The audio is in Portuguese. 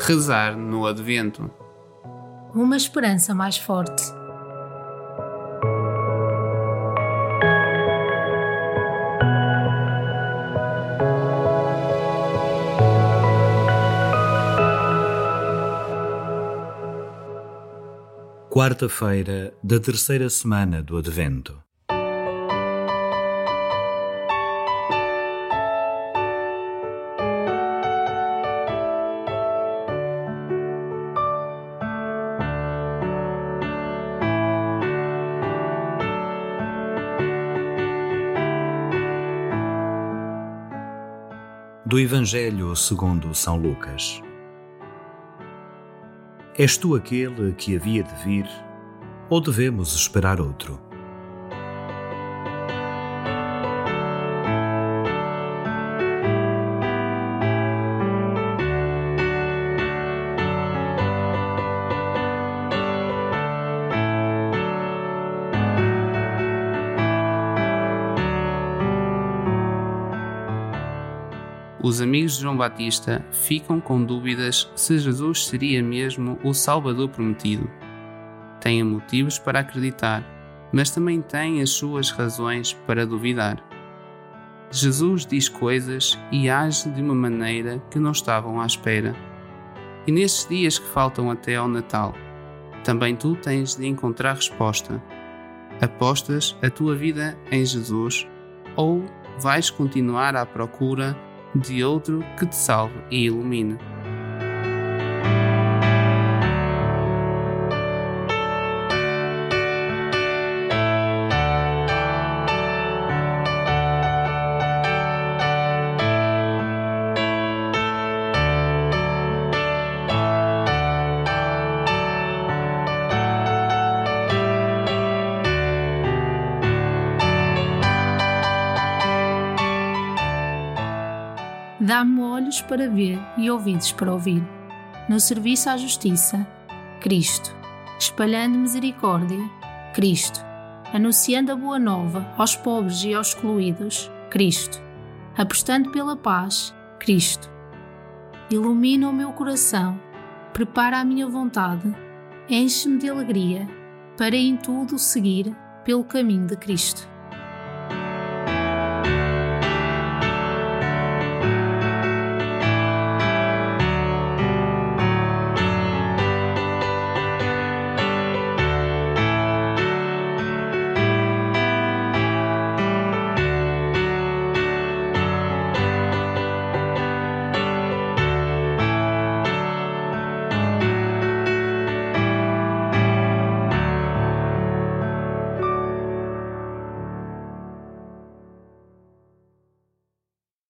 Rezar no Advento. Uma esperança mais forte. Quarta-feira da terceira semana do Advento. Do Evangelho segundo São Lucas. És tu aquele que havia de vir, ou devemos esperar outro? Os amigos de João Batista ficam com dúvidas se Jesus seria mesmo o Salvador prometido. Têm motivos para acreditar, mas também têm as suas razões para duvidar. Jesus diz coisas e age de uma maneira que não estavam à espera. E nestes dias que faltam até ao Natal, também tu tens de encontrar resposta. Apostas a tua vida em Jesus ou vais continuar à procura de outro que te salve e ilumine. Dá-me olhos para ver e ouvidos para ouvir. No serviço à justiça, Cristo. Espalhando misericórdia, Cristo. Anunciando a boa nova aos pobres e aos excluídos, Cristo. Apostando pela paz, Cristo. Ilumina o meu coração, prepara a minha vontade, enche-me de alegria, para em tudo seguir pelo caminho de Cristo.